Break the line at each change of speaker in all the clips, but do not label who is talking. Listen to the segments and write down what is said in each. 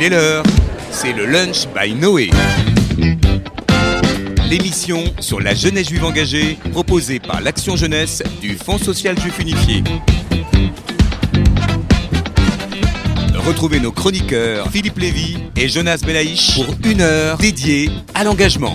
Il est l'heure, c'est le lunch by Noé. L'émission sur la jeunesse juive engagée, proposée par l'Action Jeunesse du Fonds social juif unifié. Retrouvez nos chroniqueurs Philippe Lévy et Jonas Belaïch pour une heure dédiée à l'engagement.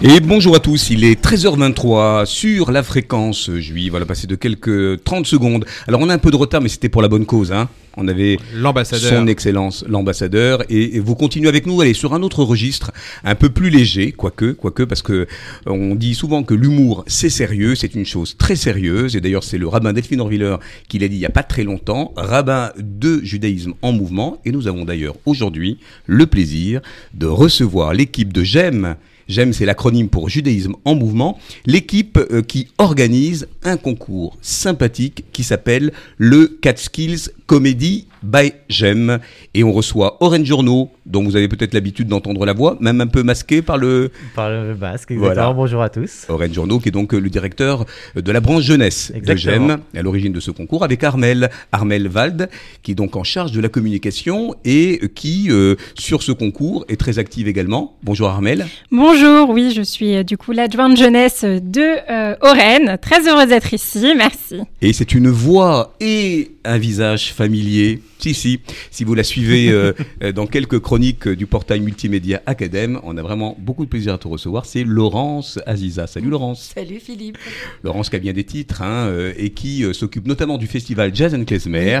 Et bonjour à tous, il est 13h23 sur la fréquence juive. Va passer de quelques 30 secondes. Alors on a un peu de retard, mais c'était pour la bonne cause. Hein. On avait son Excellence, l'ambassadeur, et, vous continuez avec nous. Allez sur un autre registre, un peu plus léger, quoique, quoique, parce que on dit souvent que l'humour c'est sérieux, c'est une chose très sérieuse. Et d'ailleurs c'est le rabbin Delphine Orviller qui l'a dit il y a pas très longtemps, rabbin de judaïsme en mouvement. Et nous avons d'ailleurs aujourd'hui le plaisir de recevoir l'équipe de J'aime J'aime, c'est l'acronyme pour Judaïsme en mouvement, l'équipe euh, qui organise un concours sympathique qui s'appelle le Catskills Comedy by J'aime. Et on reçoit Orange Journaux, dont vous avez peut-être l'habitude d'entendre la voix, même un peu masqué par le...
Par le basque, exactement. Bonjour à tous.
Orange Journaux, qui est donc le directeur de la branche jeunesse de J'aime, à l'origine de ce concours, avec Armel, Armel Wald, qui est donc en charge de la communication et qui, euh, sur ce concours, est très active également. Bonjour Armel.
Bonjour, oui, je suis euh, du coup l'adjointe jeunesse de euh, Très heureuse d'être ici, merci.
Et c'est une voix et un visage familier si, si. Si vous la suivez euh, euh, dans quelques chroniques du portail multimédia Academ, on a vraiment beaucoup de plaisir à te recevoir. C'est Laurence Aziza. Salut Laurence.
Salut Philippe.
Laurence qui a bien des titres hein, euh, et qui s'occupe notamment du festival Jazz and Klezmer.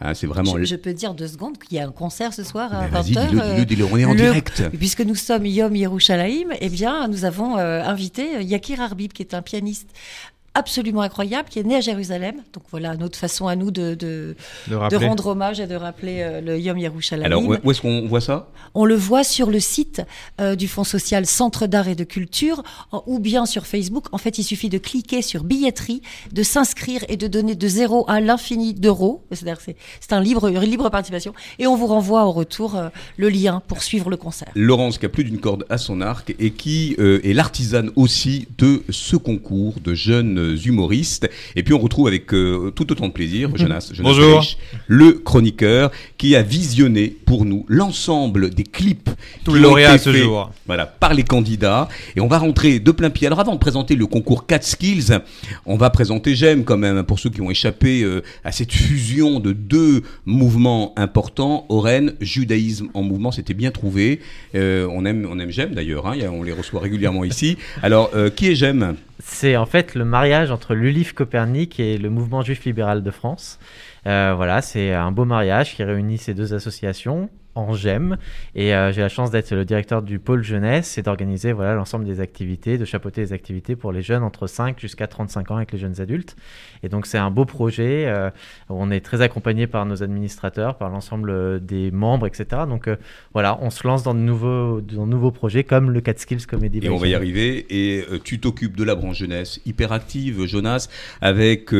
Hein, c'est vraiment.
Je, peux dire deux secondes qu'il y a un concert ce soir à 20h.
Dis-le, dis-le, on est en direct.
Puisque nous sommes Yom Yerushalayim, eh bien, nous avons invité Yakir Arbib, qui est un pianiste absolument incroyable qui est né à Jérusalem. Donc voilà, une autre façon à nous de, de, rendre hommage et de rappeler euh, le Yom Yerushalayim.
Alors où est-ce qu'on voit ça?
On le voit sur le site euh, du Fonds social Centre d'art et de culture ou bien sur Facebook. En fait, il suffit de cliquer sur billetterie, de s'inscrire et de donner de zéro à l'infini d'euros. C'est-à-dire c'est un libre, une libre participation et on vous renvoie au retour euh, le lien pour suivre le concert.
Laurence qui a plus d'une corde à son arc et qui est l'artisane aussi de ce concours de jeunes humoristes. Et puis on retrouve avec euh, tout autant de plaisir. Jonas,
Bonjour.
le chroniqueur qui a visionné pour nous l'ensemble des clips
Tous les lauréats ce jour.
Voilà, par les candidats. Et on va rentrer de plein pied. Alors avant de présenter le concours 4 Skills, on va présenter J'aime quand même pour ceux qui ont échappé euh, à cette fusion de deux mouvements importants. Oren, judaïsme en mouvement, c'était bien trouvé. Euh, on aime, on aime J'aime d'ailleurs. Hein, on les reçoit régulièrement ici. Alors, qui est J'aime?
C'est en fait le mariage entre l'ULIF Copernic et le mouvement juif libéral de France. Euh, voilà, c'est un beau mariage qui réunit ces deux associations en GEM. Et euh, j'ai la chance d'être le directeur du pôle jeunesse et d'organiser voilà, l'ensemble des activités, de chapeauter les activités pour les jeunes entre 5 jusqu'à 35 ans avec les jeunes adultes. Et donc c'est un beau projet. Euh, on est très accompagné par nos administrateurs, par l'ensemble des membres, etc. Donc euh, voilà, on se lance dans de nouveaux, dans de nouveaux projets comme le Skills Comedy.
Et on va y arriver. Et tu t'occupes de la branche jeunesse hyper active, Jonas, avec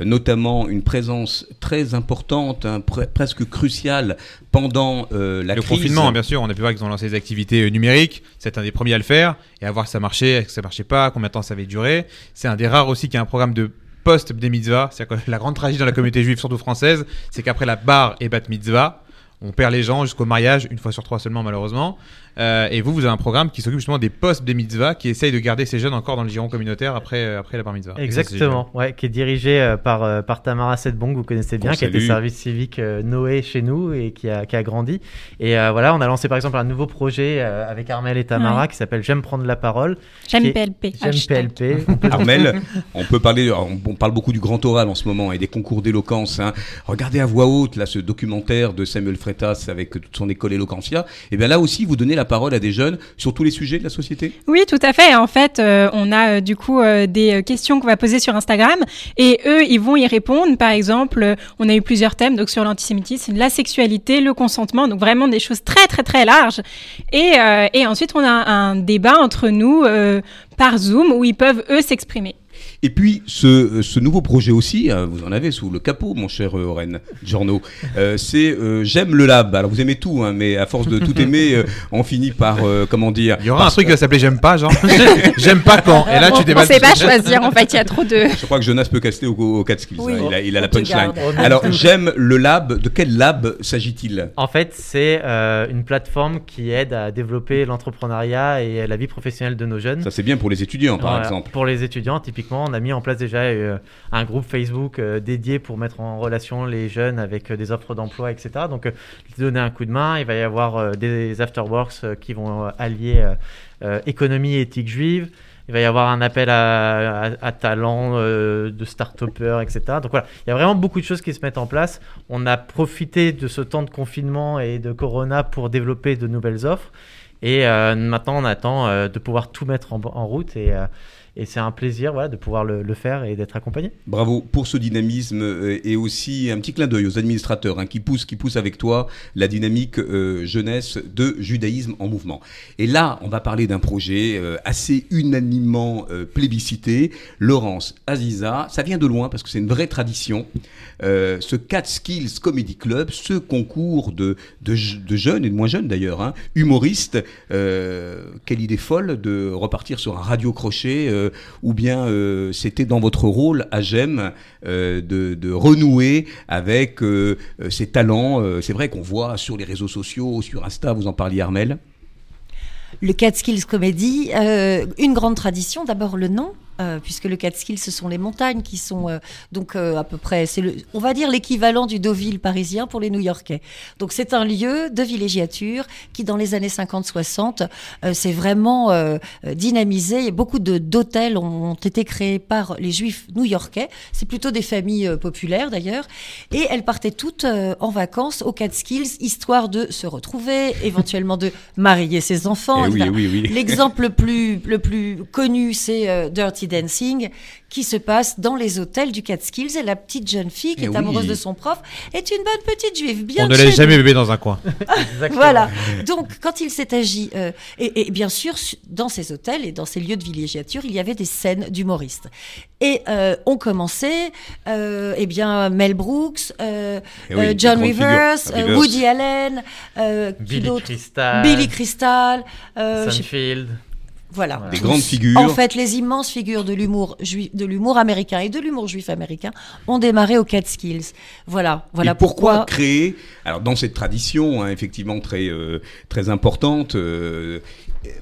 notamment une présence très importante, hein, presque cruciale pendant euh, la
le confinement, bien sûr. On a pu voir qu'ils ont lancé des activités euh, numériques. C'est un des premiers à le faire et à voir si ça marchait, si ça marchait pas, combien de temps ça avait duré. C'est un des rares aussi qui a un programme de post des mitzvah. C'est la grande tragédie dans la communauté juive, surtout française, c'est qu'après la bar et bat mitzvah, on perd les gens jusqu'au mariage, une fois sur trois seulement malheureusement. Euh, et vous, vous avez un programme qui s'occupe justement des postes des mitzvahs, qui essaye de garder ces jeunes encore dans le giron communautaire après, euh, après la bar mitzvah.
Exactement, ouais, qui est dirigé euh, par, par Tamara Sedbong, vous connaissez bien, qui a été service civique Noé chez nous et qui a, qui a grandi. Et voilà, on a lancé par exemple un nouveau projet avec Armel et Tamara qui s'appelle J'aime prendre la parole.
J'aime PLP.
J'aime PLP.
Armel, on peut parler, on, parle beaucoup du grand oral en ce moment et des concours d'éloquence. Hein. Regardez à voix haute là ce documentaire de Samuel Avec toute son école Eloquentia. Et bien là aussi, vous donnez la parole à des jeunes sur tous les sujets de la société
Oui, tout à fait. En fait, euh, on a euh, du coup euh, des questions qu'on va poser sur Instagram et eux, ils vont y répondre. Par exemple, on a eu plusieurs thèmes donc sur l'antisémitisme, la sexualité, le consentement, donc vraiment des choses très très très larges. Et ensuite, on a un débat entre nous par Zoom où ils peuvent eux s'exprimer.
Et puis ce, ce nouveau projet aussi, hein, vous en avez sous le capot, mon cher euh, Oren Giorno, euh, c'est euh, J'aime le lab. Alors vous aimez tout, hein, mais à force de tout aimer, euh, on finit par, euh, comment dire
Il y aura un truc qui va s'appeler J'aime pas, genre. J'aime pas quand. Et là,
on,
tu
on
déballes.
sait pas choisir, en fait, il y a trop de.
Je crois que Jonas peut caster au, au 4 skills.
Oui,
hein, il a, il a
on
la punchline. Alors j'aime le lab. De quel lab s'agit-il?
En fait, c'est euh, une plateforme qui aide à développer l'entrepreneuriat et la vie professionnelle de nos jeunes.
Ça c'est bien pour les étudiants, par
Voilà.
exemple.
Pour les étudiants, typiquement, on a mis en place déjà euh, un groupe Facebook euh, dédié pour mettre en relation les jeunes avec euh, des offres d'emploi, etc. Donc, donner un coup de main. Il va y avoir des afterworks qui vont allier économie et éthique juive. Il va y avoir un appel à, à, à talent euh, de start-upper, etc. Donc voilà, il y a vraiment beaucoup de choses qui se mettent en place. On a profité de ce temps de confinement et de Corona pour développer de nouvelles offres. Et maintenant, on attend de pouvoir tout mettre en, en route. Et, et c'est un plaisir voilà, de pouvoir le, faire et d'être accompagné.
Bravo pour ce dynamisme euh, et aussi un petit clin d'œil aux administrateurs hein, qui poussent, qui poussent avec toi la dynamique euh, jeunesse de judaïsme en mouvement. Et là, on va parler d'un projet euh, assez unanimement plébiscité. Laurence Aziza, ça vient de loin parce que c'est une vraie tradition. Ce Cat Skills Comedy Club, ce concours de, de, je- de jeunes et de moins jeunes d'ailleurs, hein, humoristes, quelle idée folle de repartir sur un radio crochet ou bien euh, c'était dans votre rôle à GEM euh, de, renouer avec euh, euh, ces talents. euh, c'est vrai qu'on voit sur les réseaux sociaux, sur Insta, vous en parliez Armel?
Le Catskills Comedy, euh, une grande tradition. D'abord le nom, euh, puisque le Catskills, ce sont les montagnes qui sont euh, donc euh, à peu près, c'est le, on va dire l'équivalent du Deauville parisien pour les New-Yorkais. Donc c'est un lieu de villégiature qui, dans les années 50-60, euh, s'est vraiment dynamisé. Et beaucoup de d'hôtels ont, ont été créés par les Juifs new-yorkais. C'est plutôt des familles populaires d'ailleurs, et elles partaient toutes en vacances au Catskills, histoire de se retrouver, éventuellement de marier ses enfants.
Eh oui,
évidemment.
oui, oui.
L'exemple le plus, le plus connu, c'est euh, Dirty Dancing, qui se passe dans les hôtels du Catskills. Et la petite jeune fille qui
Eh
est
oui.
amoureuse de son prof est une bonne petite juive, bien
On ne laisse jamais bébé dans un coin.
Exactement.
Voilà. Donc, quand il s'est agi, euh, et, et bien sûr, dans ces hôtels et dans ces lieux de villégiature, il y avait des scènes d'humoristes. Et euh, ont commencé, euh, eh bien, Mel Brooks, euh,
Eh oui,
euh, John Rivers, euh. Woody Allen, euh,
Billy Crystal,
Billy Crystal, euh, je sais-
Sunfield.
Voilà.
Des
Tous.
grandes figures.
En fait, les immenses figures de l'humour juif, de l'humour américain et de l'humour juif américain ont démarré au Catskills. Voilà, voilà
et pourquoi,
pourquoi.
créer Alors dans cette tradition, hein, effectivement très euh, très importante, euh,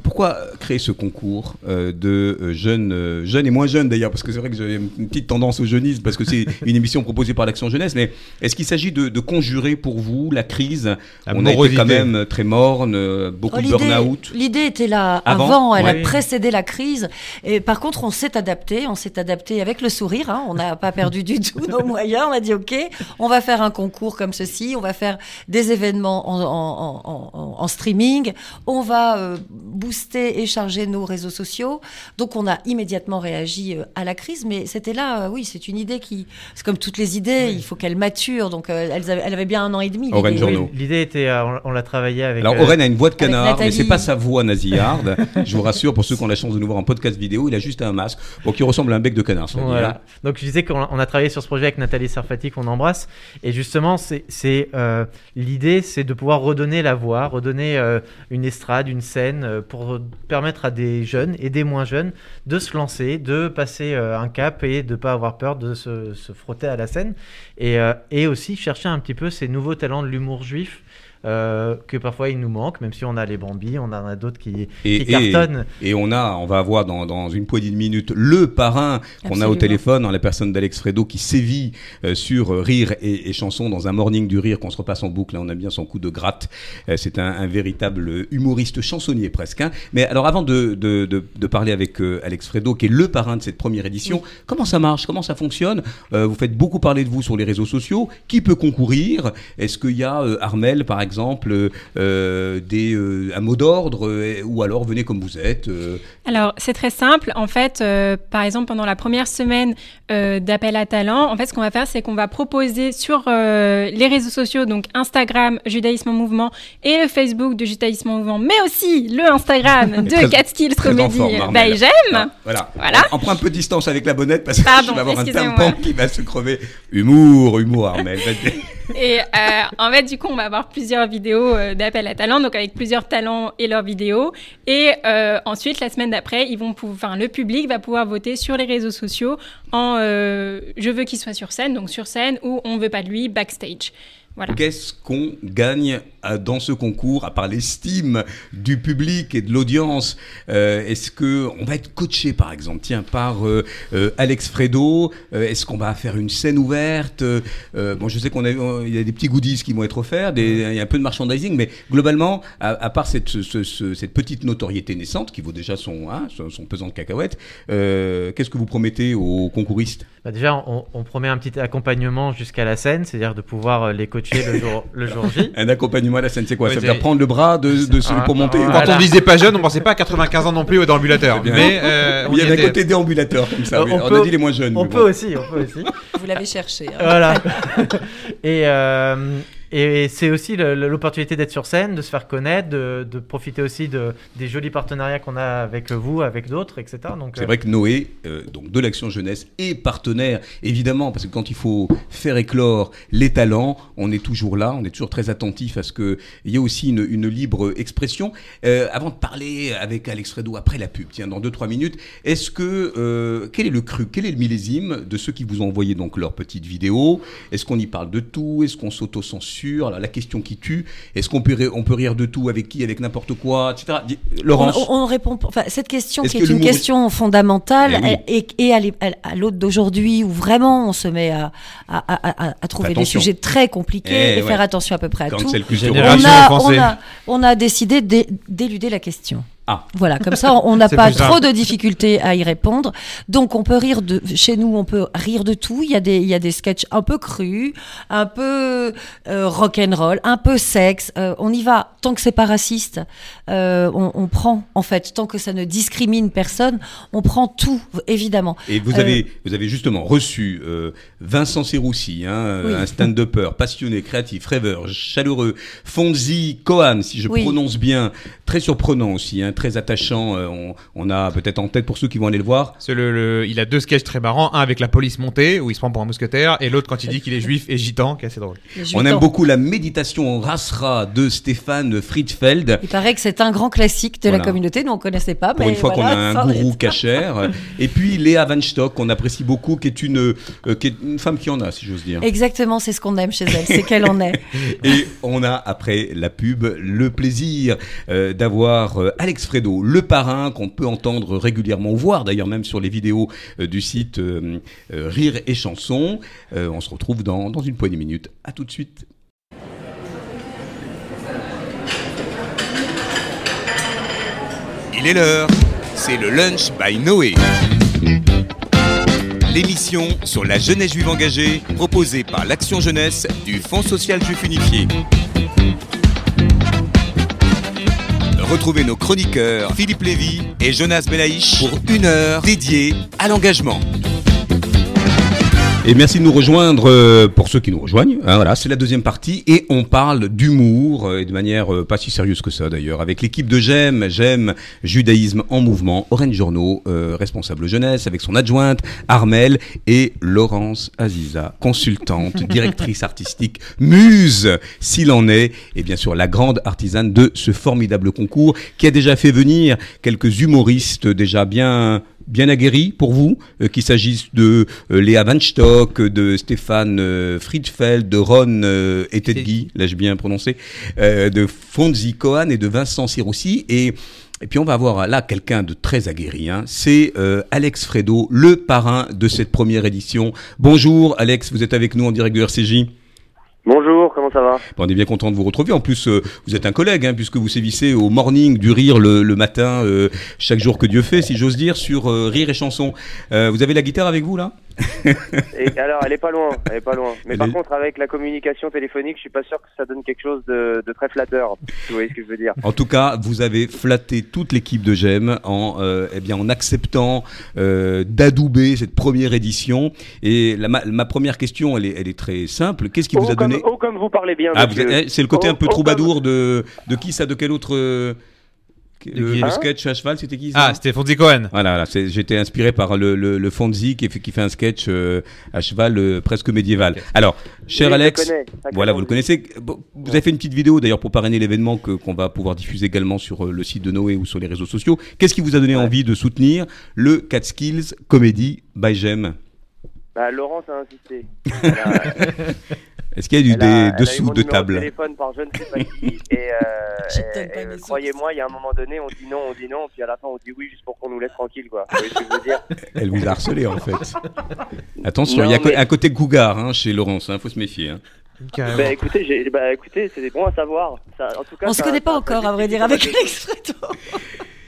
pourquoi créer ce concours euh, de euh, jeunes, euh, jeunes et moins jeunes d'ailleurs, parce que c'est vrai que j'ai une petite tendance au jeunisme, parce que c'est une émission proposée par l'Action Jeunesse, mais est-ce qu'il s'agit de, de conjurer pour vous la crise?
La
On a été
morosité.
quand même très morne, euh, beaucoup
Oh,
de burn-out.
L'idée était là
Avant,
avant, elle
ouais.
a précédé la crise. Et par contre, on s'est adapté, on s'est adapté avec le sourire. hein. On n'a pas perdu du tout nos moyens. On a dit ok, on va faire un concours comme ceci, on va faire des événements en, en- en- en- en streaming, on va euh, booster et charger nos réseaux sociaux. Donc on a immédiatement réagi euh, à la crise, mais c'était là, euh, oui, c'est une idée qui, c'est comme toutes les idées, il faut qu'elle mature. Donc euh, elles avaient- elle avait bien un an et demi.
Journeau.
Oui, L'idée était, on, l'a travaillé avec.
Alors
euh,
Oren a une voix de canard, mais c'est pas sa voix nasillarde. Je vous rassure, pour ceux qui ont la chance de nous voir en podcast vidéo, il a juste un masque, bon, qui ressemble à un bec de canard.
Voilà. Donc je disais qu'on on a travaillé sur ce projet avec Nathalie Sarfati qu'on embrasse et justement c'est c'est, euh, l'idée c'est de pouvoir redonner la voix, redonner euh, une estrade, une scène euh, pour permettre à des jeunes et des moins jeunes de se lancer, de passer euh, un cap et de pas avoir peur de se, frotter à la scène euh, et aussi chercher un petit peu ces nouveaux talents de l'humour juif. Euh, que parfois il nous manque, même si on a les Bambi, on en a d'autres qui,
Et-
qui
et-
cartonnent.
Et on a, on va avoir dans, dans une poignée de minutes le parrain qu'on a au téléphone, en la personne d'Alex Fredo, qui sévit euh, sur euh, rire et, et chanson dans un morning du rire qu'on se repasse en boucle. Là, on a bien son coup de gratte. Euh, c'est un, un véritable humoriste chansonnier presque. hein. Mais alors, avant de, de, de, de parler avec euh, Alex Fredo, qui est le parrain de cette première édition, comment ça marche? Comment ça fonctionne? Euh, Vous faites beaucoup parler de vous sur les réseaux sociaux. Qui peut concourir? Est-ce qu'il y a euh, Armel, par exemple exemple, euh, des, euh, un mot d'ordre euh, ou alors venez comme vous êtes euh,
Alors, c'est très simple. En fait, euh, par exemple, pendant la première semaine euh, d'appel à talent, en fait, ce qu'on va faire, c'est qu'on va proposer sur euh, les réseaux sociaux, donc Instagram, Judaïsme en mouvement, et le Facebook de Judaïsme en mouvement, mais aussi le Instagram de Catskills
très en
Comedy
forme, Armelle.
by J'aime.
Ah, voilà.
Voilà.
On, on prend un peu de distance avec la bonnette parce que
Pardon,
je vais avoir un tympan qui va se crever. Humour, humour, Armel.
Et euh, en fait, du coup, on va avoir plusieurs vidéos euh, d'appel à talent, donc avec plusieurs talents et leurs vidéos. Et euh, ensuite, la semaine d'après, ils vont, enfin, le public va pouvoir voter sur les réseaux sociaux en euh, je veux qu'il soit sur scène, donc sur scène, ou on veut pas de lui backstage. Voilà.
Qu'est-ce qu'on gagne dans ce concours, à part l'estime du public et de l'audience Euh, Est-ce que on va être coaché, par exemple, tiens, par euh, euh, Alex Fredo Est-ce qu'on va faire une scène ouverte? Bon, je sais qu'on a, il y a des petits goodies qui vont être offerts, des, il y a un peu de merchandising, mais globalement, à, à part cette, ce- ce- ce- cette petite notoriété naissante qui vaut déjà son, hein, son, son pesant de cacahuètes, euh, qu'est-ce que vous promettez aux concouristes?
Bah déjà, on, on promet un petit accompagnement jusqu'à la scène, c'est-à-dire de pouvoir les coacher le jour, le jour J.
Un accompagnement à la scène, c'est quoi
Ouais,
Ça veut dire prendre le bras de, de celui
Ah,
pour monter ou
Quand
Voilà.
on disait pas jeune, on pensait pas à 95 ans non plus au déambulateur.
C'est bien.
Mais euh, on
Il y
y
avait un côté déambulateur comme ça.
Euh,
oui.
on
On,
peut-
a dit les moins jeunes.
On peut
bon.
aussi, on peut aussi.
Vous l'avez cherché. hein.
Voilà. et euh, et c'est aussi l'opportunité d'être sur scène, de se faire connaître, de, de profiter aussi de, des jolis partenariats qu'on a avec vous, avec d'autres, etc.
C'est
euh,
vrai que Noé, euh, donc de l'Action Jeunesse, est partenaire, évidemment, parce que quand il faut faire éclore les talents, on est toujours là, on est toujours très attentif à ce qu'il y ait aussi une, une libre expression. Euh, avant de parler avec Alex Fredo, après la pub, tiens, dans 2-3 minutes, est-ce que, quel est le cru, quel est le millésime de ceux qui vous ont envoyé donc leurs petites vidéos Est-ce qu'on y parle de tout? Est-ce qu'on s'auto-censure? La question qui tue, est-ce qu'on peut, rire- on peut rire de tout avec qui, avec n'importe quoi, etc. Laurence
On, on répond. Enfin, cette question qui
que
est une question fondamentale
Eh oui.
elle- et, et à, l'autre d'aujourd'hui où vraiment on se met à, à, à- à- à trouver des sujets très compliqués
Eh
et
ouais.
faire attention à peu près à
Quand
tout. On a,
offensée.
on, a, on a décidé d'é- d'éluder la question.
Ah.
Voilà, comme ça, on n'a pas
simple.
trop de difficultés à y répondre. Donc, on peut rire de, chez nous, on peut rire de tout. Il y a des, il y a des sketchs un peu crus, un peu euh, rock'n'roll, un peu sexe. Euh, on y va. Tant que c'est pas raciste, euh, on, on prend, en fait, tant que ça ne discrimine personne, on prend tout, évidemment.
Et vous
Euh,
avez, vous avez justement reçu euh, Vincent Serroussi, hein, euh,
Oui.
un stand-upper passionné, créatif, rêveur, chaleureux, Fonzi Cohan, si je
Oui.
prononce bien, très surprenant aussi, hein, très attachant. euh, on, on a peut-être en tête pour ceux qui vont aller le voir.
C'est le, le- il a deux sketchs très marrants, un avec la police montée où il se prend pour un mousquetaire et l'autre quand il dit qu'il est juif et gitan, qui est assez drôle.
On aime beaucoup la méditation rasra de Stéphane Friedfeld.
Il paraît que c'est un grand classique de
Voilà.
la communauté. Nous, on connaissait pas.
Pour
mais
une fois
voilà,
qu'on a un
en
gourou cachère. Et puis Léa Van Stock, qu'on apprécie beaucoup, qui est une, euh, qui est une femme qui en a, si j'ose dire.
Exactement, c'est ce qu'on aime chez elle, c'est qu'elle en est.
Et on a, après la pub, le plaisir euh, d'avoir euh, Alex Fredo, le parrain, qu'on peut entendre régulièrement, voir d'ailleurs même sur les vidéos euh, du site euh, Rire et Chansons. Euh, on se retrouve dans, dans une poignée de minutes. À tout de suite.
Il est l'heure, c'est le lunch by Noé. L'émission sur la jeunesse juive engagée proposée par l'Action Jeunesse du Fonds social juif unifié. Retrouvez nos chroniqueurs Philippe Lévy et Jonas Belaïch pour une heure dédiée à l'engagement.
Et merci de nous rejoindre euh, pour ceux qui nous rejoignent. Hein, voilà, c'est la deuxième partie et on parle d'humour euh, et de manière euh, pas si sérieuse que ça d'ailleurs avec l'équipe de J'aime, J'aime Judaïsme en mouvement, Orange Journaux, euh, responsable jeunesse avec son adjointe Armel et Laurence Aziza, consultante, directrice artistique, muse s'il en est et bien sûr la grande artisane de ce formidable concours qui a déjà fait venir quelques humoristes déjà bien bien aguerris pour vous, euh, qu'il s'agisse de euh, Léa Van Stock, de Stéphane euh, Friedfeld, de Ron euh, Etedgui, l'ai-je bien prononcé, euh, de Fonzi Cohan et de Vincent Sirossi. Et, et puis on va avoir là quelqu'un de très aguerri, hein. c'est Alex Fredo, le parrain de cette première édition. Bonjour Alex, vous êtes avec nous en direct de RCJ.
Bonjour, comment ça va?
On est bien content de vous retrouver. En plus, euh, vous êtes un collègue, hein, puisque vous sévissez au morning du rire le, matin, euh, chaque jour que Dieu fait, si j'ose dire, sur euh, Rire et Chanson. Vous avez la guitare avec vous là?
Et alors, elle est pas loin, elle est pas loin. Mais
Elle
par
est-
contre, avec la communication téléphonique, je suis pas sûr que ça donne quelque chose de, de très flatteur. Vous voyez ce que je veux dire?
En tout cas, vous avez flatté toute l'équipe de GEM en, euh, eh bien, en acceptant euh, d'adouber cette première édition. Et la- ma, ma première question, elle est, elle est très simple. Qu'est-ce qui vous
oh,
a
comme,
donné
oh, comme vous parlez bien.
Ah, eh, c'est le côté
Oh,
un peu
oh,
troubadour de, de qui ça De quel autre euh, le,
qui
le
Hein
sketch à cheval, c'était qui ça
Ah, c'était Fonzie Cohen.
Voilà, j'étais inspiré par le, le, le Fonzie qui fait, qui fait un sketch euh, à cheval euh, presque médiéval. Alors, cher
Oui,
Alex,
connais,
voilà, vous le connaissez. Bon, Vous avez fait une petite vidéo d'ailleurs pour parrainer l'événement que qu'on va pouvoir diffuser également sur euh, le site de Noé ou sur les réseaux sociaux. Qu'est-ce qui vous a donné envie de soutenir le Catskills Comedy by Gem?
Bah, Laurence a insisté.
Est-ce qu'il y a eu
elle a- elle a
des
eu
dessous
mon
de table
téléphone par je ne sais pas qui. Et, euh, et-
sources.
croyez-moi, il y a un moment donné, on dit non, on dit non, puis à la fin, on dit oui juste pour qu'on nous laisse tranquille, quoi. Vous voyez ce que je veux dire?
Elle vous a harcelé en fait. Attention, il y a
mais-
un côté cougar hein, chez Laurence, il faut se méfier. hein.
Bah écoutez, bah, écoutez, c'est bon à savoir. Ça, en tout cas,
On se connaît pas encore, à vrai dire, avec Alex.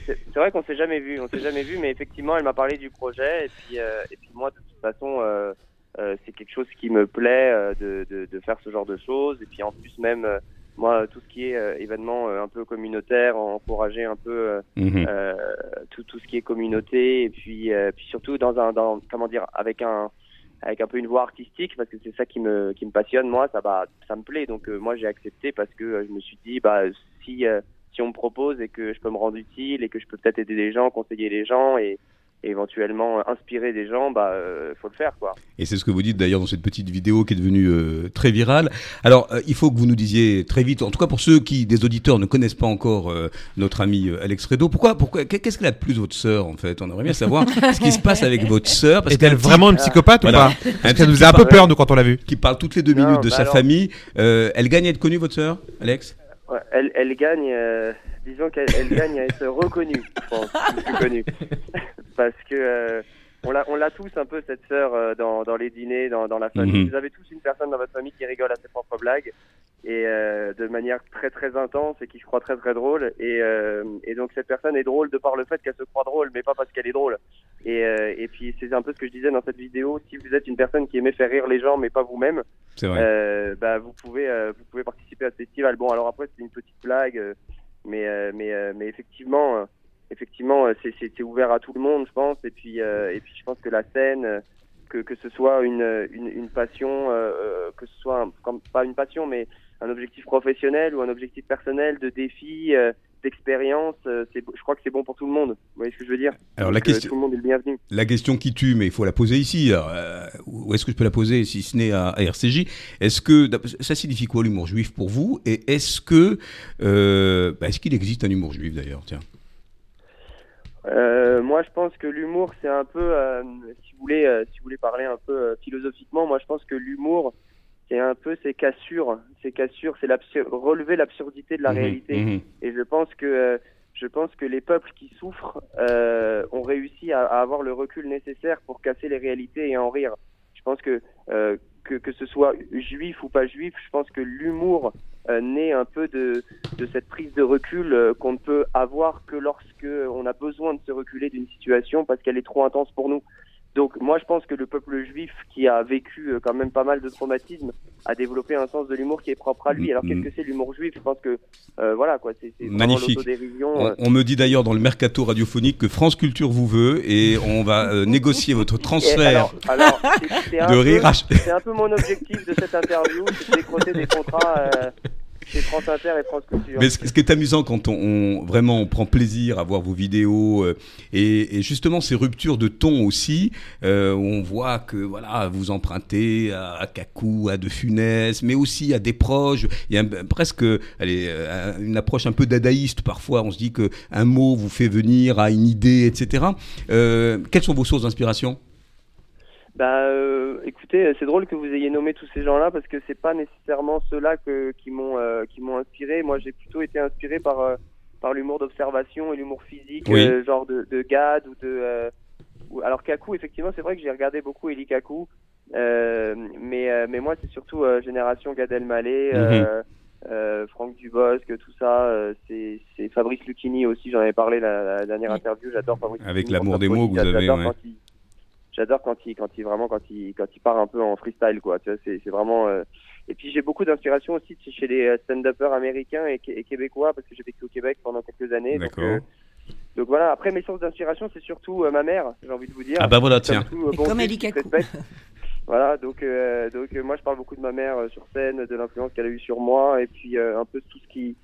C'est c'est vrai qu'on s'est jamais vu, on s'est jamais vu, mais effectivement, elle m'a parlé du projet et puis euh, et puis moi, de toute façon, euh, euh, c'est quelque chose qui me plaît euh, de, de, de faire ce genre de choses. Et puis en plus même euh, moi, tout ce qui est euh, événement euh, un peu communautaire, encourager un peu euh, tout tout ce qui est communauté. Et puis euh, puis surtout dans un dans comment dire avec un avec un peu une voix artistique parce que c'est ça qui me qui me passionne moi. Ça bah ça me plaît. Donc euh, moi j'ai accepté parce que je me suis dit bah si euh, si on me propose et que je peux me rendre utile et que je peux peut-être aider les gens conseiller les gens et, et éventuellement inspirer des gens bah euh, faut le faire quoi
Et c'est ce que vous dites d'ailleurs dans cette petite vidéo qui est devenue euh, très virale. Alors, euh, il faut que vous nous disiez très vite, en tout cas pour ceux qui, des auditeurs, ne connaissent pas encore euh, notre ami euh, Alex Fredo, pourquoi, pourquoi, qu'est-ce qu'elle a de plus votre sœur en fait? On aimerait bien savoir ce qui se passe avec votre sœur. parce
Est-elle
qu'un type
vraiment une psychopathe
Voilà.
ou pas Parce qu'elle nous a un peu peur, nous, quand on l'a vu.
qui parle toutes les deux
Non,
minutes de
bah
sa
alors-
famille, euh, elle gagne à être connue votre sœur, Alex?
Ouais, elle, elle gagne, euh, disons qu'elle elle gagne à être reconnue, plus connue. Parce que euh, on l'a, on l'a tous un peu cette sœur euh, dans, dans les dîners, dans, dans la famille.
Mhm.
Vous avez tous une personne dans votre famille qui rigole à ses propres blagues et euh, de manière très très intense et qui se croit très très drôle. Et, euh, et donc cette personne est drôle de par le fait qu'elle se croit drôle, mais pas parce qu'elle est drôle. Et, euh, et puis c'est un peu ce que je disais dans cette vidéo. Si vous êtes une personne qui aimait faire rire les gens, mais pas vous-même,
C'est vrai.
euh, bah, vous pouvez euh, vous pouvez participer à ce festival. Bon, alors après c'est une petite blague, euh, mais euh, mais euh, mais effectivement euh, effectivement c'est c'est ouvert à tout le monde, je pense. Et puis et puis je pense que la scène, que que ce soit une une, une passion, que ce soit comme pas une passion, mais un objectif professionnel ou un objectif personnel de défi. D'expérience, euh, je crois que c'est bon pour tout le monde. Vous voyez ce que je veux dire
Alors, la
Donc, euh,
question-
tout le monde est le bienvenu.
La question qui tue, mais il faut la poser ici. Alors, euh, où est-ce que je peux la poser si ce n'est à, à RCJ Est-ce que ça signifie quoi l'humour juif pour vous? Et est-ce que euh, bah, est-ce qu'il existe un humour juif d'ailleurs? Tiens.
Euh, moi, je pense que l'humour, c'est un peu, si vous voulez, si vous voulez parler un peu philosophiquement, moi, je pense que l'humour, c'est un peu ces cassures, ces cassures, c'est relever l'absurdité de la
Mhm,
réalité.
mhm.
Et je pense que, euh, je pense que les peuples qui souffrent euh, ont réussi à, à avoir le recul nécessaire pour casser les réalités et en rire. Je pense que euh, que, que ce soit juif ou pas juif, je pense que l'humour naît un peu de, de cette prise de recul qu'on ne peut avoir que lorsque on a besoin de se reculer d'une situation parce qu'elle est trop intense pour nous. Donc moi je pense que le peuple juif qui a vécu euh, quand même pas mal de traumatismes a développé un sens de l'humour qui est propre à lui. Alors
Mhm.
qu'est-ce que c'est l'humour juif? Je pense que euh, voilà quoi, c'est
Magnifique. On, on me dit d'ailleurs dans le mercato radiophonique que France Culture vous veut et on va euh, négocier votre transfert
alors, alors, c'est un
de
peu-
rire.
C'est un peu mon objectif de cette interview, c'est de décrocher des contrats euh, chez France Inter et France Culture.
Mais ce, qui est amusant quand on, vraiment prend plaisir à voir vos vidéos euh, et, justement ces ruptures de ton aussi euh, où on voit que voilà vous empruntez à, à Kakou, à De Funès, mais aussi à des proches. Il y a presque allez, euh, une approche un peu dadaïste parfois. On se dit que un mot vous fait venir à une idée, etc. Euh, quelles sont vos sources d'inspiration?
Bah, euh, écoutez, c'est drôle que vous ayez nommé tous ces gens-là parce que c'est pas nécessairement ceux-là que, qui m'ont euh, qui m'ont inspiré. Moi, j'ai plutôt été inspiré par euh, par l'humour d'observation et l'humour physique,
Oui.
euh, genre de, de Gad ou de. euh, ou- alors Kaku, effectivement, c'est vrai que j'ai regardé beaucoup Eli Kaku, euh, mais euh, mais moi, c'est surtout euh, génération Gad Elmaleh. euh, euh, Franck Dubosc, tout ça, euh, c'est Fabrice Lucchini aussi, j'en avais parlé la, la dernière interview, j'adore Fabrice
Avec l'amour des mots que vous avez, ouais.
J'adore quand il, quand il vraiment, quand il, quand il part un peu en freestyle, quoi. Tu vois, c'est, c'est vraiment. euh, Et puis j'ai beaucoup d'inspiration aussi chez les euh, stand-uppers américains et, et québécois parce que j'ai vécu au Québec pendant quelques années. Donc,
D'accord.
euh, donc voilà. Après mes sources d'inspiration, c'est surtout euh, ma mère. J'ai envie de vous dire.
Ah bah voilà, tiens.
tout, euh,
Et
bon
comme
juif
Eli
qui se
Kakou.
respecte. Voilà, donc euh, donc euh, moi je parle beaucoup de ma mère euh, sur scène, de l'influence qu'elle a eue sur moi et puis euh, un peu tout ce qui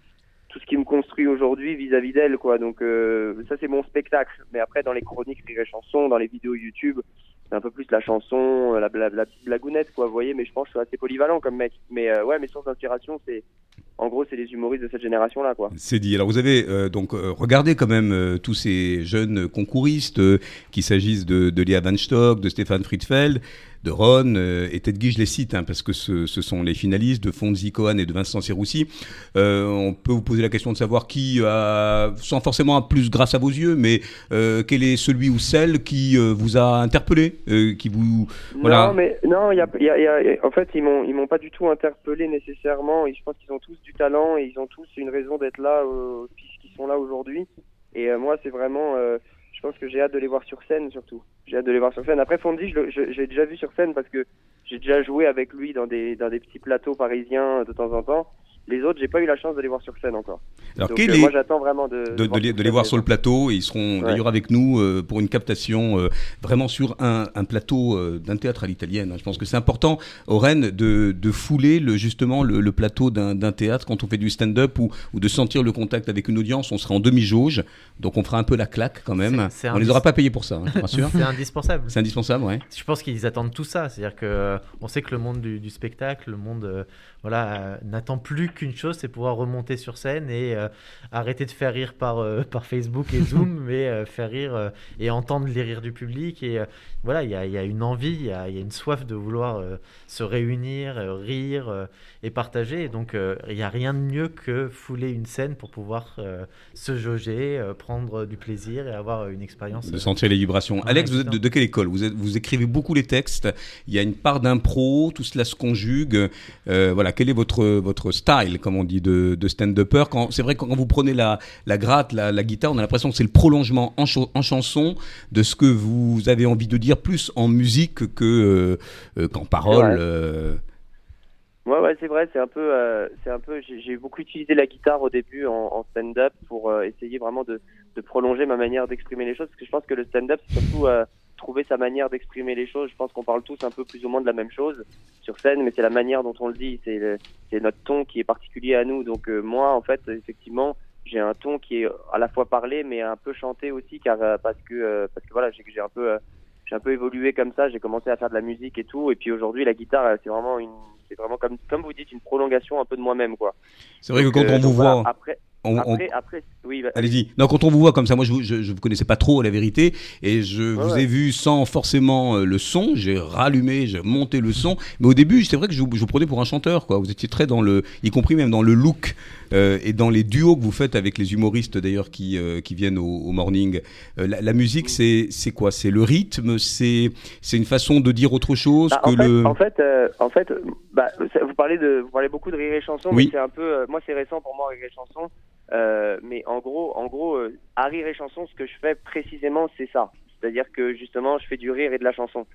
tout ce qui me construit aujourd'hui vis-à-vis d'elle quoi. Donc euh, ça c'est mon spectacle. Mais après dans les chroniques rire et chansons, dans les vidéos YouTube, c'est un peu plus la chanson, euh, la, la, la petite blagounette quoi, vous voyez, mais je pense que je suis assez polyvalent comme mec. Mais euh, ouais, mes sources d'inspiration c'est en gros c'est les humoristes de cette génération là quoi.
C'est dit. Alors vous avez euh, donc euh, regardé quand même euh, tous ces jeunes concouristes, qu'il s'agisse de, de Léa Van Stock, de Stéphane Friedfeld, de Ron et Ted Guy, je les cite hein, parce que ce, ce sont les finalistes de Fonzi Cohen et de Vincent Serroussi. On peut vous poser la question de savoir qui a, sans forcément un plus grâce à vos yeux, mais quel est celui ou celle qui vous a interpellé, qui vous voilà.
Non, mais non, il y a, il y a- il y a- en fait, ils ils m'ont pas du tout interpellé nécessairement. Et je pense qu'ils ont tous du talent et ils ont tous une raison d'être là euh, puisqu'ils sont là aujourd'hui. Et euh, moi, c'est vraiment, euh, je pense que j'ai hâte de les voir sur scène surtout. J'ai hâte de les voir sur scène. Après, Fondy, je, j'ai déjà vu sur scène parce que j'ai déjà joué avec lui dans des, dans des petits plateaux parisiens de temps en temps. Les autres, j'ai pas eu la chance de les voir sur scène encore.
Alors
Donc, euh,
est
moi, j'attends vraiment de,
de, de les, de les voir sur le plateau et ils seront
Ouais.
d'ailleurs avec nous euh, pour une captation euh, vraiment sur un, un plateau euh, d'un théâtre à l'italienne. hein. Je pense que c'est important, Oren, de, de fouler le, justement le, le plateau d'un théâtre quand on fait du stand-up ou, ou de sentir le contact avec une audience. On sera en demi-jauge, donc on fera un peu la claque quand même.
C'est- c'est
on les aura pas payés pour ça, hein, je rassure.
C'est indispensable.
c'est indispensable, ouais.
Je pense qu'ils attendent tout ça. C'est-à-dire que euh, on sait que le monde du, du spectacle, le monde, euh, voilà, euh, n'attend plus qu'une chose, c'est pouvoir remonter sur scène et euh, arrêter de faire rire par euh, par Facebook et Zoom, mais euh, faire rire euh, et entendre les rires du public. Et euh, voilà, il y a, il y a une envie, il y a, il y a une soif de vouloir euh, se réunir, euh, rire euh, et partager. Et donc, euh, il n'y a rien de mieux que fouler une scène pour pouvoir euh, se jauger, euh, prendre du plaisir et avoir une expérience.
De
euh,
sentir les vibrations. Alex, vous êtes de, quelle école? Vous, êtes- vous écrivez beaucoup les textes. Il y a une part d'impro, tout cela se conjugue. Euh, voilà, quel est votre votre style, comme on dit, de, de stand-upper c'est vrai que quand vous prenez la la gratte, la, la guitare, on a l'impression que c'est le prolongement en, cha- en chanson de ce que vous avez envie de dire, plus en musique que euh, euh, qu'en parole.
Ouais.
euh.
Ouais, ouais, c'est vrai, c'est un peu, euh, c'est un peu. J'ai beaucoup utilisé la guitare au début en, en stand-up pour essayer vraiment de, de prolonger ma manière d'exprimer les choses, parce que je pense que le stand-up, c'est surtout trouver sa manière d'exprimer les choses. Je pense qu'on parle tous un peu plus ou moins de la même chose sur scène, mais c'est la manière dont on le dit, c'est notre ton qui est particulier à nous. Donc euh, moi, en fait, effectivement, j'ai un ton qui est à la fois parlé, mais un peu chanté aussi, car euh, parce que euh, parce que voilà, j'ai un peu euh, j'ai un peu évolué comme ça. J'ai commencé à faire de la musique et tout, et puis aujourd'hui, la guitare, c'est vraiment une c'est vraiment comme comme vous dites une prolongation un peu de moi-même quoi.
C'est vrai que quand on vous voit,
après
on- on-
après après oui bah,
Allez-y. Non, quand on vous voit comme ça, moi je vous, je, je vous connaissais pas trop la vérité et je vous
ouais.
ai vu sans forcément euh, le son. J'ai rallumé, j'ai monté le son. Mais au début, c'est vrai que je, vous- je vous prenais pour un chanteur, quoi. Vous étiez très dans le, y compris même dans le look euh, et dans les duos que vous faites avec les humoristes d'ailleurs qui euh, qui viennent au, au morning. Euh, la, la musique, c'est c'est quoi? C'est le rythme, c'est c'est une façon de dire autre chose
Bah,
que
en, fait,
le.
en fait, en fait, bah, vous parlez de, vous parlez beaucoup de rire et chanson,
Oui.
mais c'est un peu, moi c'est récent pour moi rire et chanson, euh, mais en gros, en gros, euh, à rire et chanson, ce que je fais précisément, c'est ça, c'est-à-dire que justement, je fais du rire et de la chanson.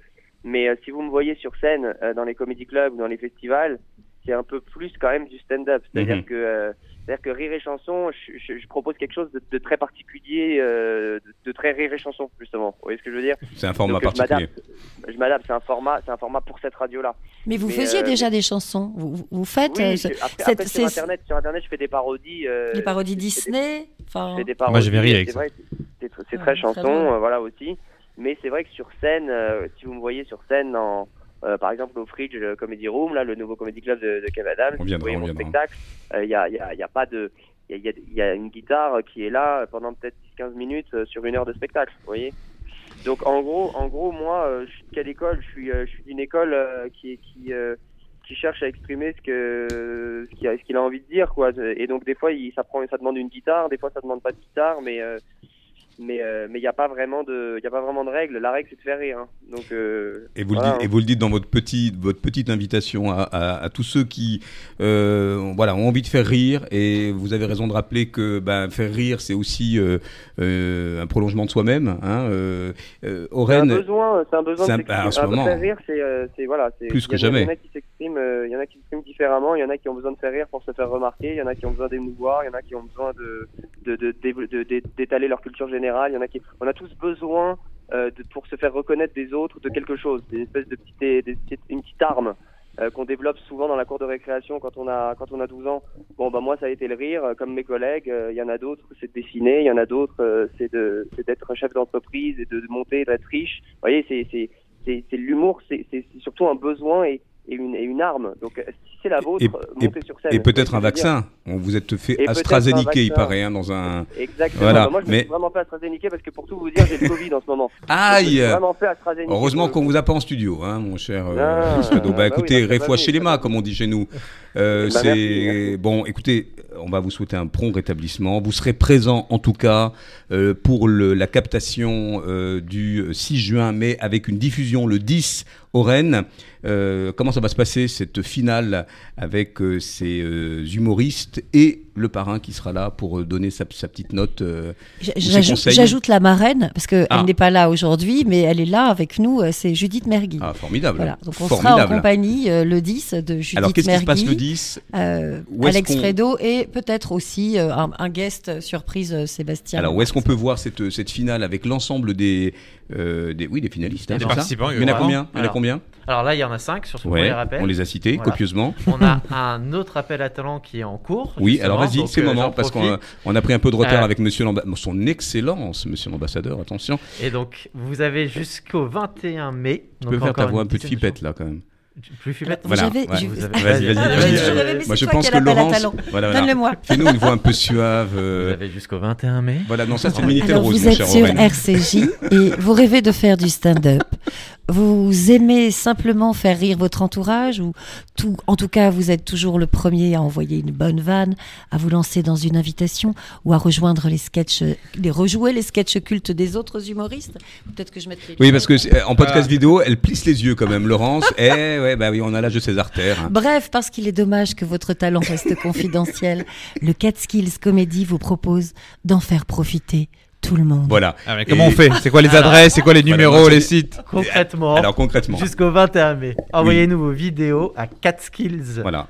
Mais euh, si vous me voyez sur scène, euh, dans les comédie clubs ou dans les festivals, c'est un peu plus quand même du stand-up, c'est-à-dire
Mhm.
que, euh, c'est-à-dire que rire et chanson, je, je- je propose quelque chose de, de très particulier, euh, de, de très rire et chanson justement. Vous voyez ce que je veux dire?
C'est un format
Donc,
particulier.
Je m'adapte. C'est un format, c'est un format pour cette radio-là.
Mais vous
Mais,
faisiez
euh,
déjà des chansons. Vous, vous- faites
Oui,
euh,
je- après,
cette-
après, sur internet, sur internet, je fais des parodies. euh,
les parodies
des-
Disney. Enfin,
Je fais des
Moi,
parodies.
j'avais ri
et
avec
c'est
ça.
vrai, c'est-
Ouais,
très
très
chanson, euh, voilà aussi. Mais c'est vrai que sur scène, euh, si vous me voyez sur scène, en, euh, par exemple au Fridge euh, Comedy Room, là, le nouveau comedy club de, de Kev Adams,
On viendra,
mon spectacle, il y a, y a- y a pas de, il y a, y a- y a une guitare qui est là pendant peut-être 10-15 minutes euh, sur une heure de spectacle, vous voyez. Donc en gros, en gros, moi, euh, je suis de quelle école? Je suis, euh, je suis d'une école euh, qui, qui, euh, qui cherche à exprimer ce que, ce qu'il a, ce qu'il a envie de dire, quoi. Et donc des fois, il, ça prend, ça demande une guitare, des fois, ça demande pas de guitare, mais, euh, mais euh, mais il n'y a pas vraiment de il a pas vraiment de règle. La règle c'est de faire rire. hein. Donc euh,
Et vous,
Voilà,
le dites,
hein.
et vous le dites dans votre, petit, votre petite invitation à, à- à tous ceux qui euh, voilà, ont envie de faire rire. Et vous avez raison de rappeler que ben, faire rire, c'est aussi un prolongement de soi-même. Hein,
c'est un besoin, c'est un besoin
un-
de
ce
Ah,
moment,
faire rire, c'est voilà, c'est
plus
il y
que
a-
jamais.
Il y en a qui s'expriment, il y en a qui s'expriment différemment, il y en a qui ont besoin de faire rire pour se faire remarquer, il y en a qui ont besoin d'émouvoir, il y en a qui ont besoin de de de- de- de- d'étaler leur culture générale, on a tous besoin euh, de, pour se faire reconnaître des autres de quelque chose, des espèces de petites, une petite arme euh, qu'on développe souvent dans la cour de récréation quand on a quand on a 12 ans. Bon bah moi ça a été le rire, euh, comme mes collègues. Il y en a d'autres c'est de dessiner, il y en a d'autres c'est de d'être chef d'entreprise et de, monter, d'être riche. Vous voyez c'est c'est l'humour, c'est surtout un besoin et, et une et une arme. Donc euh, si c'est la vôtre,
Et-
euh, montez sur scène.
et peut-être un vaccin. On vous êtes fait
Et
AstraZeneca, il paraît, hein, dans un.
Exactement.
Voilà,
Bah, moi je me
mais-
suis vraiment fait AstraZeneca parce que pour tout vous dire j'ai le Covid en ce moment. Me
Aïe
vraiment fait.
Heureusement qu'on vous a pas en studio, hein, mon cher euh,
Ah,
Alfredo. Bah,
bah oui,
écoutez,
bah, ça va
réfoua
venir,
chez les mains, comme on dit chez nous. Euh,
Bah,
c'est
merci,
bon. Écoutez, on va vous souhaiter un prompt rétablissement. Vous serez présent, en tout cas, euh, pour le, la captation euh, du 6 juin, mais avec une diffusion le 10 au Rennes. Euh, comment ça va se passer cette finale avec euh, ces euh, humoristes et le parrain qui sera là pour euh, donner sa, sa petite note euh,
J'ajoute la marraine, parce qu'elle
Ah.
n'est pas là aujourd'hui, mais elle est là avec nous, c'est Judith Mergui.
Ah, formidable.
Voilà, donc on sera en compagnie euh, le 10 de Judith
Alors, qu'est-ce qui se passe le
Mergui,
10
euh,
Où est-ce
Alex Fredo et peut-être aussi euh, un, un guest surprise euh, Sébastien.
Alors, où est-ce qu'on peut voir cette, cette finale avec l'ensemble des, euh, des, oui, des finalistes hein,
Des participants,
Il y en a combien?
Alors,
combien
Alors là, il y en a 5 sur ce
Ouais,
premier appel.
on les a cités
Voilà.
copieusement.
On a un autre appel à talent qui est en cours.
Oui,
justement,
alors vas-y, c'est le
euh,
moment, parce qu'on
profite.
a, on a pris un peu de retard
Euh,
avec monsieur l'ambassadeur, son excellence, monsieur l'ambassadeur, attention.
Et donc, vous avez jusqu'au 21 mai.
Tu peux faire ta voix un peu de fipette, là, quand même.
Plus
Vous
Voilà,
avez-
ouais. Vas-y, vas-y,
Ah,
vas-y.
mais
Moi, je pense que Laurence, voilà, voilà.
Donne-le-moi.
Fais-nous une voix un peu suave.
Vous
euh,
avez jusqu'au 21 mai.
Voilà, non, ça c'est le Minitel
Alors
Rose,
vous
mon
êtes
cher
sur. RCJ et vous rêvez de faire du stand-up. Vous aimez simplement faire rire votre entourage ou tout, en tout cas vous êtes toujours le premier à envoyer une bonne vanne, à vous lancer dans une invitation ou à rejoindre les sketchs, les rejouer les sketchs cultes des autres humoristes? Peut-être que je mettrai.
Oui, parce que en podcast vidéo, elle plisse les yeux quand même, Laurence. eh ouais, bah oui, on a l'âge de ses artères. hein.
Bref, parce qu'il est dommage que votre talent reste confidentiel, le Catskills Comedy vous propose d'en faire profiter tout le monde.
Voilà.
Ah, mais comment
Et-
on fait? C'est quoi les
Alors-
adresses? C'est quoi les
Voilà,
numéros,
moi,
les sites?
Concrètement,
Alors concrètement,
jusqu'au 21 mai, envoyez-nous vos vidéos à catskills.
voilà.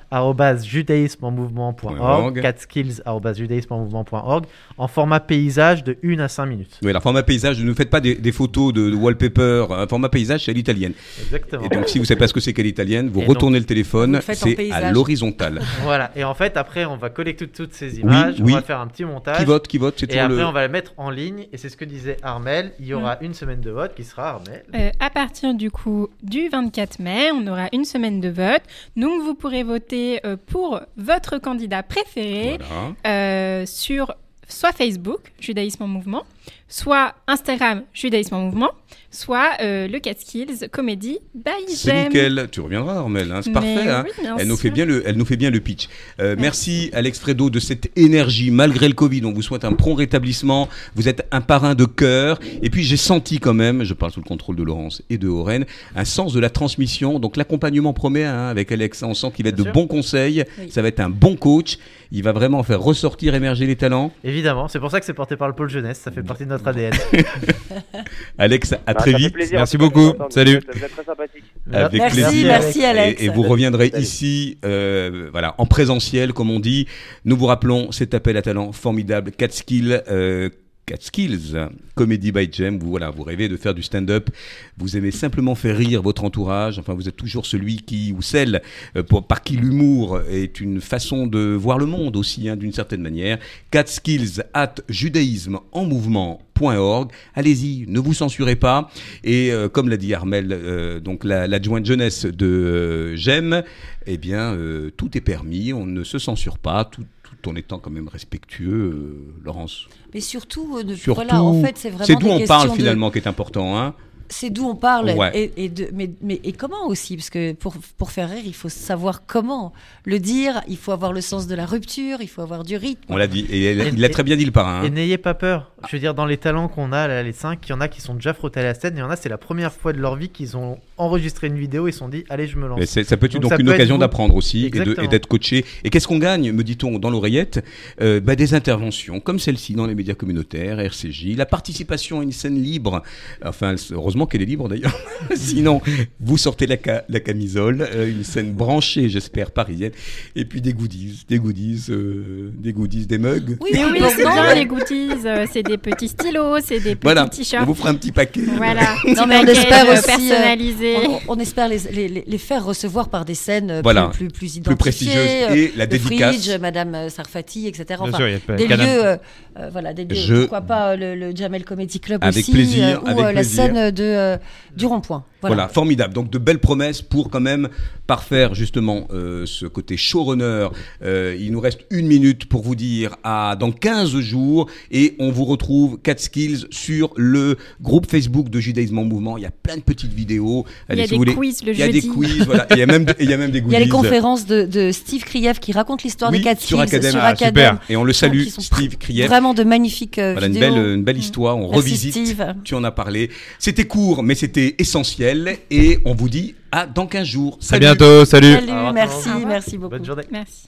judaïsmeenmouvement.org, catskills.judaïsmeenmouvement.org, en format paysage de 1 à 5 minutes.
Oui, alors format paysage, ne faites pas des, des photos de, de wallpaper. Un format paysage, c'est à l'italienne.
Exactement.
Et donc, si vous savez pas ce que c'est qu'à l'italienne, vous
Et
retournez le téléphone,
le faites en
c'est à l'horizontale.
Voilà. Et en fait, après, on va collecter toutes ces images,
oui.
on va faire un petit montage.
Qui vote, qui vote, c'est
Et après,
le.
on va les mettre en ligne. Et c'est ce que disait Armel. Il y aura
Mm.
une semaine de vote qui sera Armel.
Euh, à partir du coup du 24 mai, on aura une semaine de vote. Donc vous pourrez voter euh, pour votre candidat préféré
Voilà.
euh, sur soit Facebook, Judaïsme en mouvement, soit Instagram, Judaïsme en mouvement, soit euh, le Catskills Comedy by
C'est nickel. Tu reviendras, Armel. Hein, c'est parfait. hein.
oui,
Elle nous, fait bien le, elle nous fait bien le pitch. Euh, merci Alex Fredo de cette énergie malgré le Covid. On vous souhaite un prompt rétablissement. Vous êtes un parrain de cœur. Et puis j'ai senti quand même, je parle sous le contrôle de Laurence et de Oren, un sens de la transmission. Donc l'accompagnement promet hein, avec Alex. On sent qu'il va être
Bien
de
sûr.
bons conseils.
Oui.
Ça va être un bon coach. Il va vraiment faire ressortir, émerger les talents.
Évidemment, c'est pour ça que c'est porté par le pôle jeunesse. Ça fait partie de notre ADN.
Alex, à
Ah,
très vite.
plaisir,
Merci beaucoup. Salut.
Vous êtes- très sympathique.
Avec
Merci,
plaisir.
merci, Alex.
Et, et vous reviendrez
Salut.
ici, euh, voilà, en présentiel, comme on dit. Nous vous rappelons cet appel à talent formidable, Catskill. Euh, Catskills, Comedy by Jem, vous voilà, vous rêvez de faire du stand-up, vous aimez simplement faire rire votre entourage, enfin vous êtes toujours celui qui ou celle euh, pour, par qui l'humour est une façon de voir le monde aussi, hein, d'une certaine manière. Catskills at judaïsme en mouvement.org. Allez-y, ne vous censurez pas. Et euh, comme l'a dit Armel, euh, donc la- l'adjointe jeunesse de euh, Jem, eh bien tout est permis, on ne se censure pas, tout en étant quand même respectueux, euh, Laurence.
Mais surtout, euh, de-
Surtout,
voilà, en fait, c'est vraiment
c'est d'où on parle
de-
finalement qui est important. Hein
c'est d'où on parle
Ouais.
et, et de, mais, mais et comment aussi parce que pour, pour faire rire il faut savoir comment le dire il faut avoir le sens de la rupture il faut avoir du rythme
On l'a dit, et
Et-
il l'a très bien dit le parrain.
Et
hein.
n'ayez pas peur. Je veux dire, dans les talents qu'on a, là, les cinq, il y en a qui sont déjà frottés à la scène, et il y en a, c'est la première fois de leur vie qu'ils ont enregistré une vidéo et se sont dit, allez, je me lance.
Mais c'est- ça peut être
Donc
une occasion d'apprendre aussi et et d'être coaché. Et qu'est-ce qu'on gagne, me dit-on dans l'oreillette Euh, bah, Des interventions comme celle-ci dans les médias communautaires, RCJ, la participation à une scène libre. Enfin, c'est- heureusement qu'elle est libre d'ailleurs. Sinon, vous sortez la, ca- la camisole, euh, une scène branchée, j'espère, parisienne. Et puis des goodies, des goodies, euh, des goodies, des mugs.
oui,
Mais oui, c'est bien les goodies, euh, c'est des petits stylos, c'est des petits
Voilà, on
t-shirts.
vous fera un petit paquet.
Voilà,
Non,
petit
mais on espère aussi, euh,
personnalisé.
on, on espère les, les, faire recevoir par des scènes
Voilà,
plus, plus, plus
Plus
identifiées
prestigieuse
euh,
et la dédicace.
Fridge, Madame Sarfati etc
Bien
Enfin,
sûr, il y a pas-
des lieux voilà des lieux
Je-
pourquoi pas le, le Jamel Comedy Club
Avec
aussi
plaisir,
euh, ou
avec
la
plaisir.
scène de euh, du rond-point
Voilà.
voilà,
formidable. Donc de belles promesses pour quand même parfaire justement euh, ce côté showrunner. Euh, il nous reste une minute pour vous dire à dans 15 jours et on vous retrouve 4 skills sur le groupe Facebook de Judaïsme en mouvement. Il y a plein de petites vidéos.
Il y a
si
des
voulez.
quiz le
Il y a des
jeudi.
quiz, voilà. Il y a même, il y a même des
il
goodies.
y a les conférences de, de Steve Kriev qui raconte l'histoire
Oui,
des quatre
sur
skills
Academ.
sur
Ah,
Academ
super.
Et on le salue, Steve Kriev.
vraiment de magnifiques euh,
Voilà une belle, une belle histoire. On
Merci,
revisite.
Steve.
Tu en as parlé. C'était court, mais c'était essentiel. Et on vous dit à dans 15 jours.
À
Salut.
bientôt, salut.
salut merci merci beaucoup
Bonne journée.
Merci.